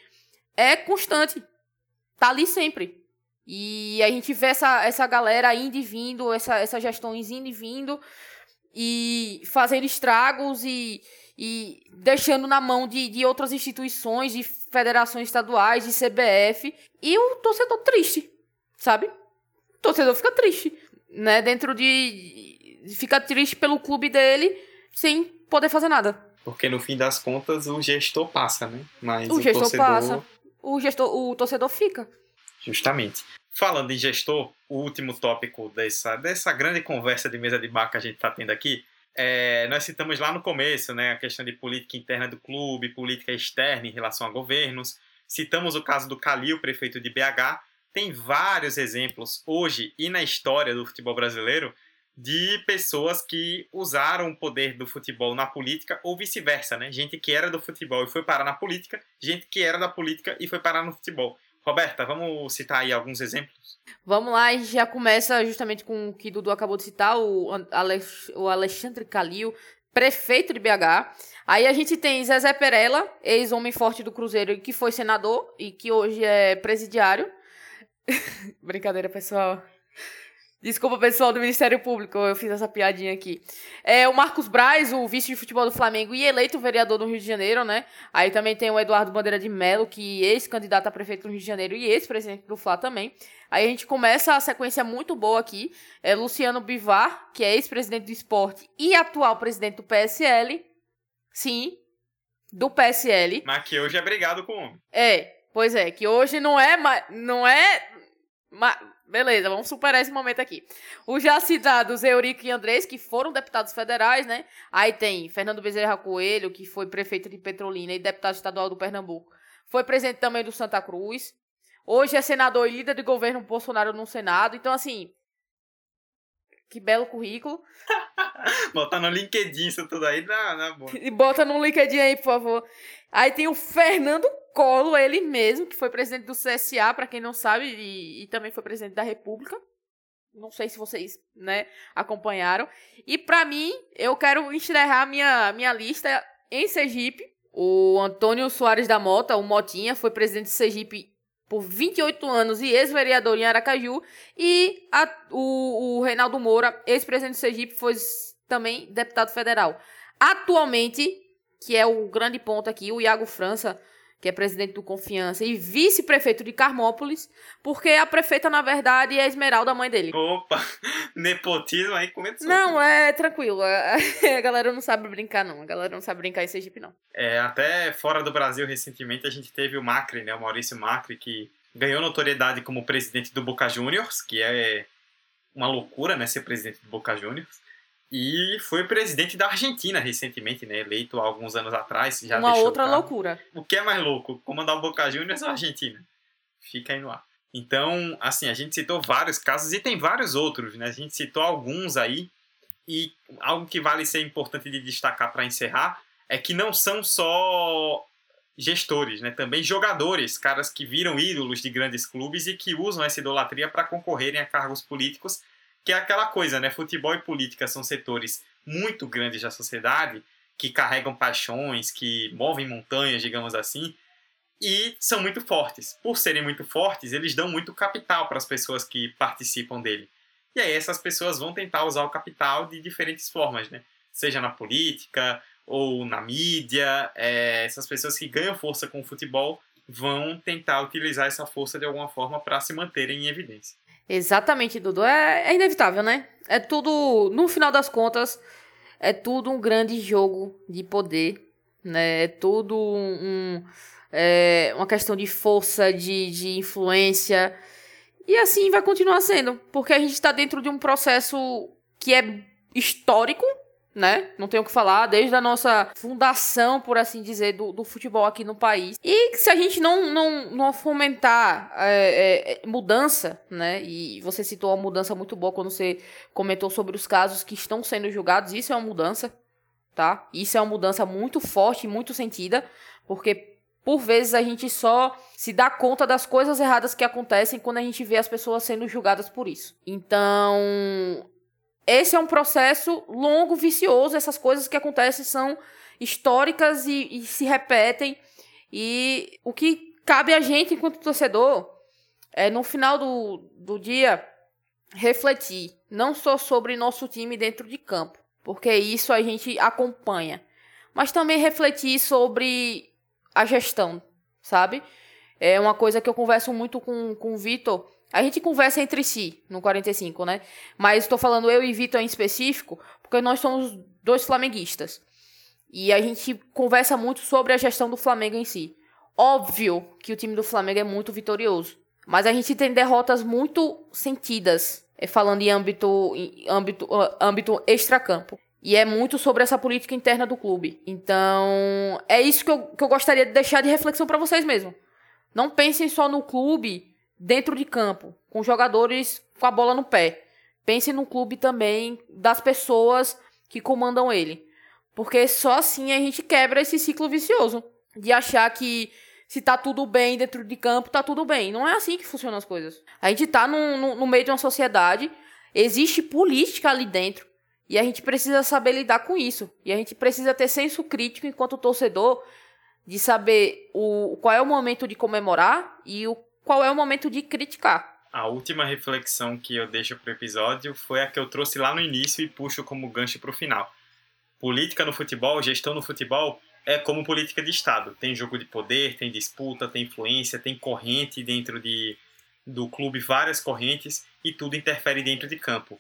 é constante. Tá ali sempre. E a gente vê essa, essa galera indo e vindo, essa, essas gestões indo e vindo, e fazendo estragos e, e deixando na mão de, de outras instituições, de federações estaduais, de CBF, e o torcedor triste, sabe? O torcedor fica triste né, dentro de. fica triste pelo clube dele sem poder fazer nada. Porque no fim das contas o gestor passa, né? Mas o, o gestor torcedor... passa. O gestor, o torcedor fica. Justamente. Falando em gestor, o último tópico dessa, dessa grande conversa de mesa de bar que a gente está tendo aqui, é, nós citamos lá no começo né, a questão de política interna do clube, política externa em relação a governos. Citamos o caso do Calil, prefeito de BH, tem vários exemplos hoje e na história do futebol brasileiro de pessoas que usaram o poder do futebol na política ou vice-versa, né? Gente que era do futebol e foi parar na política, gente que era da política e foi parar no futebol. Roberta, vamos citar aí alguns exemplos? Vamos lá, a gente já começa justamente com o que Dudu acabou de citar, o, Alex, o Alexandre Calil, prefeito de BH. Aí a gente tem Zezé Perella, ex-homem forte do Cruzeiro, que foi senador e que hoje é presidiário. [laughs] Brincadeira, pessoal. Desculpa, pessoal do Ministério Público, eu fiz essa piadinha aqui. É o Marcos Braz, o vice de futebol do Flamengo e eleito vereador do Rio de Janeiro, né? Aí também tem o Eduardo Bandeira de Mello, que é ex-candidato a prefeito do Rio de Janeiro e ex-presidente do Fla também. Aí a gente começa a sequência muito boa aqui. É Luciano Bivar, que é ex-presidente do esporte e atual presidente do PSL. Sim, do PSL. Mas que hoje é brigado com o homem. É, pois é, que hoje não é, não é beleza, vamos superar esse momento aqui. Os já citados Eurico e Andrés, que foram deputados federais, né? Aí tem Fernando Bezerra Coelho, que foi prefeito de Petrolina e deputado estadual do Pernambuco. Foi presidente também do Santa Cruz. Hoje é senador e líder de governo Bolsonaro no Senado. Então, assim, que belo currículo. [laughs] Botar no LinkedIn isso tudo aí, dá, dá bom. E bota no LinkedIn aí, por favor. Aí tem o Fernando Colo, ele mesmo, que foi presidente do CSA, para quem não sabe, e, e, também foi presidente da República. Não sei se vocês, né, acompanharam. E para mim, eu quero encerrar minha, minha lista em Sergipe. O Antônio Soares da Mota, o Motinha, foi presidente de Sergipe por 28 anos e ex-vereador em Aracaju. E a, o, o Reinaldo Moura, ex-presidente de Sergipe, foi também deputado federal. Atualmente, que é o grande ponto aqui, o Iago França que é presidente do Confiança, e vice-prefeito de Carmópolis, porque a prefeita, na verdade, é a Esmeralda, mãe dele. Opa, [laughs] nepotismo aí começou. Não, é tranquilo. [laughs] A galera não sabe brincar, não. A galera não sabe brincar em Sergipe, não. É, até fora do Brasil, recentemente, a gente teve o Macri, né, o Maurício Macri, que ganhou notoriedade como presidente do Boca Juniors, que é uma loucura, né, ser presidente do Boca Juniors. E foi presidente da Argentina recentemente, né? Eleito há alguns anos atrás. Já Uma outra loucura. O que é mais louco? Comandar o Boca Juniors ou a Argentina? Fica aí no ar. Então, assim, a gente citou vários casos e tem vários outros, né? A gente citou alguns aí. E algo que vale ser importante de destacar para encerrar é que não são só gestores, né? Também jogadores, caras que viram ídolos de grandes clubes e que usam essa idolatria para concorrerem a cargos políticos, que é aquela coisa, né? Futebol e política são setores muito grandes da sociedade que carregam paixões, que movem montanhas, digamos assim, e são muito fortes. Por serem muito fortes, eles dão muito capital para as pessoas que participam dele. E aí essas pessoas vão tentar usar o capital de diferentes formas, né? Seja na política ou na mídia. É, essas pessoas que ganham força com o futebol vão tentar utilizar essa força de alguma forma para se manterem em evidência. Exatamente, Dudu. É, é inevitável, né? É tudo, no final das contas, é tudo um grande jogo de poder, né? É tudo um, é, uma questão de força, de, de influência. E assim vai continuar sendo, porque a gente está dentro de um processo que é histórico, né? Não tenho o que falar, desde a nossa fundação, por assim dizer, do, do futebol aqui no país. E se a gente não, não, não fomentar é, é, mudança, né? E você citou uma mudança muito boa quando você comentou sobre os casos que estão sendo julgados, isso é uma mudança, tá? Isso é uma mudança muito forte e muito sentida, porque por vezes a gente só se dá conta das coisas erradas que acontecem quando a gente vê as pessoas sendo julgadas por isso. Então, esse é um processo longo, vicioso. Essas coisas que acontecem são históricas e, e se repetem. E o que cabe a gente, enquanto torcedor, é no final do, do dia refletir não só sobre nosso time dentro de campo, porque isso a gente acompanha, mas também refletir sobre a gestão, sabe? É uma coisa que eu converso muito com, com o Vitor a gente conversa entre si no 45, né? Mas estou falando eu e Vitor em específico, porque nós somos dois flamenguistas. E a gente conversa muito sobre a gestão do Flamengo em si. Óbvio que o time do Flamengo é muito vitorioso. Mas a gente tem derrotas muito sentidas, eh, falando em âmbito, em âmbito, âmbito extracampo. E é muito sobre essa política interna do clube. Então, é isso que eu, que eu gostaria de deixar de reflexão para vocês mesmo. Não pensem só no clube dentro de campo, com jogadores com a bola no pé. Pense no clube também das pessoas que comandam ele. Porque só assim a gente quebra esse ciclo vicioso de achar que se tá tudo bem dentro de campo, tá tudo bem. Não é assim que funcionam as coisas. A gente tá no, no, no meio de uma sociedade, existe política ali dentro. E a gente precisa saber lidar com isso. E a gente precisa ter senso crítico enquanto torcedor de saber o, qual é o momento de comemorar e o qual é o momento de criticar. A última reflexão que eu deixo para o episódio foi a que eu trouxe lá no início e puxo como gancho para o final. Política no futebol, gestão no futebol é como política de Estado. Tem jogo de poder, tem disputa, tem influência, tem corrente dentro de, do clube, várias correntes, e tudo interfere dentro de campo.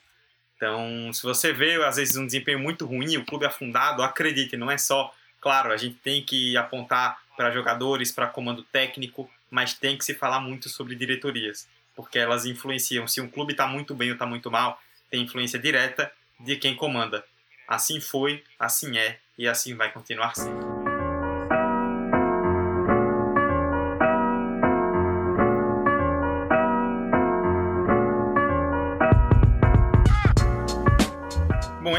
Então, se você vê, às vezes, um desempenho muito ruim, o clube afundado, acredite, não é só. Claro, a gente tem que apontar para jogadores, para comando técnico, mas tem que se falar muito sobre diretorias, porque elas influenciam. Se um clube está muito bem ou está muito mal, tem influência direta de quem comanda. Assim foi, assim é e assim vai continuar sendo.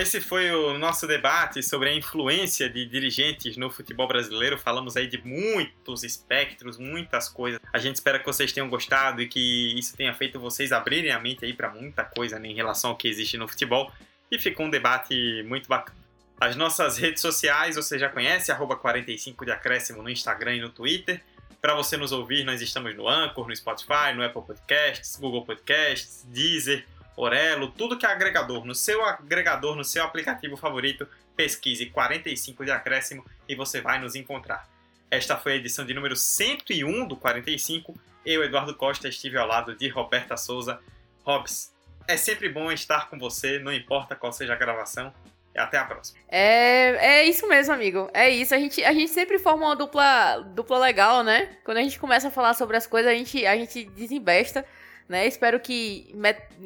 Esse foi o nosso debate sobre a influência de dirigentes no futebol brasileiro. Falamos aí de muitos espectros, muitas coisas. A gente espera que vocês tenham gostado e que isso tenha feito vocês abrirem a mente aí para muita coisa né, em relação ao que existe no futebol. E ficou um debate muito bacana. As nossas redes sociais você já conhece, arroba 45 de acréscimo no Instagram e no Twitter. Para você nos ouvir, nós estamos no Anchor, no Spotify, no Apple Podcasts, Google Podcasts, Deezer, Orelo, tudo que é agregador. No seu agregador, no seu aplicativo favorito, pesquise 45 de acréscimo e você vai nos encontrar. Esta foi a edição de número 101 do 45. Eu, Eduardo Costa, estive ao lado de Roberta Souza. Robs, é sempre bom estar com você, não importa qual seja a gravação. Até a próxima. É, é isso mesmo, amigo. É isso. A gente, a gente sempre forma uma dupla, dupla legal, né? Quando a gente começa a falar sobre as coisas, a gente, a gente desembesta né? Espero que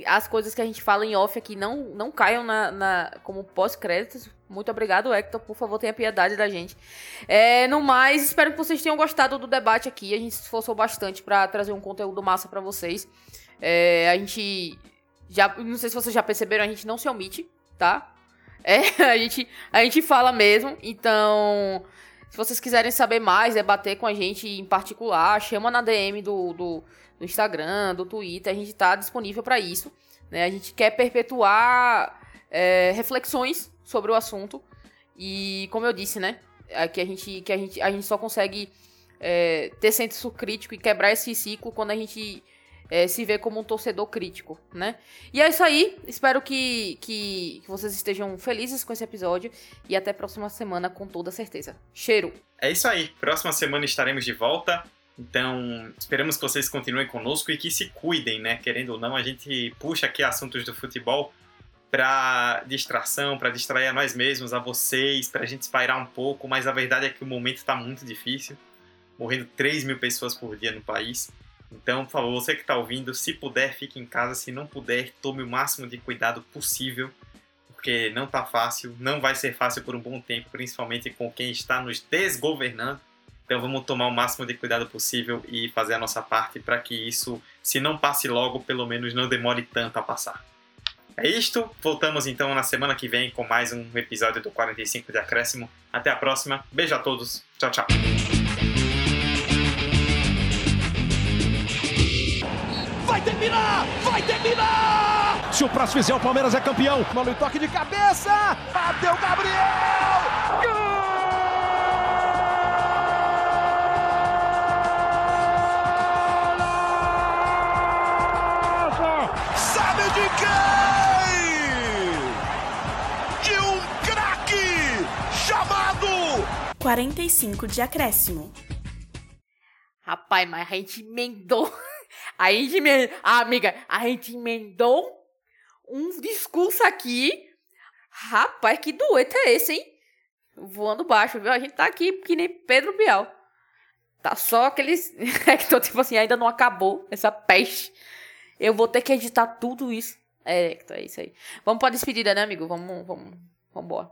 as coisas que a gente fala em off aqui não, não caiam na, na como pós-créditos. Muito obrigado, Hector. Por favor, tenha piedade da gente. É, no mais, espero que vocês tenham gostado do debate aqui. A gente se esforçou bastante para trazer um conteúdo massa para vocês. É, a gente já, não sei se vocês já perceberam, a gente não se omite, tá? É, [laughs] a gente, a gente fala mesmo. Então, Se vocês quiserem saber mais, debater com a gente em particular, chama na DM do, do, do Instagram, do Twitter, a gente está disponível para isso. Né? A gente quer perpetuar é, reflexões sobre o assunto. E como eu disse, né? É que a gente, que a gente, a gente só consegue é, ter senso crítico e quebrar esse ciclo quando a gente é, se vê como um torcedor crítico, né? E é isso aí. Espero que, que, que, vocês estejam felizes com esse episódio e até a próxima semana com toda certeza. Cheiro! É isso aí. Próxima semana estaremos de volta. Então, esperamos que vocês continuem conosco e que se cuidem, né? Querendo ou não, a gente puxa aqui assuntos do futebol para distração, para distrair a nós mesmos, a vocês, para a gente espairar um pouco, mas a verdade é que o momento está muito difícil. Morrendo 3 mil pessoas por dia no país. Então, por favor, você que está ouvindo, se puder, fique em casa. Se não puder, tome o máximo de cuidado possível, porque não está fácil, não vai ser fácil por um bom tempo, principalmente com quem está nos desgovernando. Então, vamos tomar o máximo de cuidado possível e fazer a nossa parte para que isso, se não passe logo, pelo menos não demore tanto a passar. É isto. Voltamos então na semana que vem com mais um episódio do 45 de Acréscimo. Até a próxima. Beijo a todos. Tchau, tchau. Vai terminar! Vai terminar! Se o próximo fizer, o Palmeiras é campeão. Mano, toque de cabeça! Bateu Gabriel! 45 de acréscimo. Rapaz, mas a gente emendou. [laughs] A gente emendou. Ah, amiga, a gente emendou um discurso aqui. Rapaz, que doente é esse, hein? Voando baixo, viu? A gente tá aqui que nem Pedro Bial. Tá só aqueles. [laughs] É que tô tipo assim, ainda não acabou essa peste. Eu vou ter que editar tudo isso. É, então é isso aí. Vamos pra despedida, né, amigo? Vamos, vamos, vamos embora.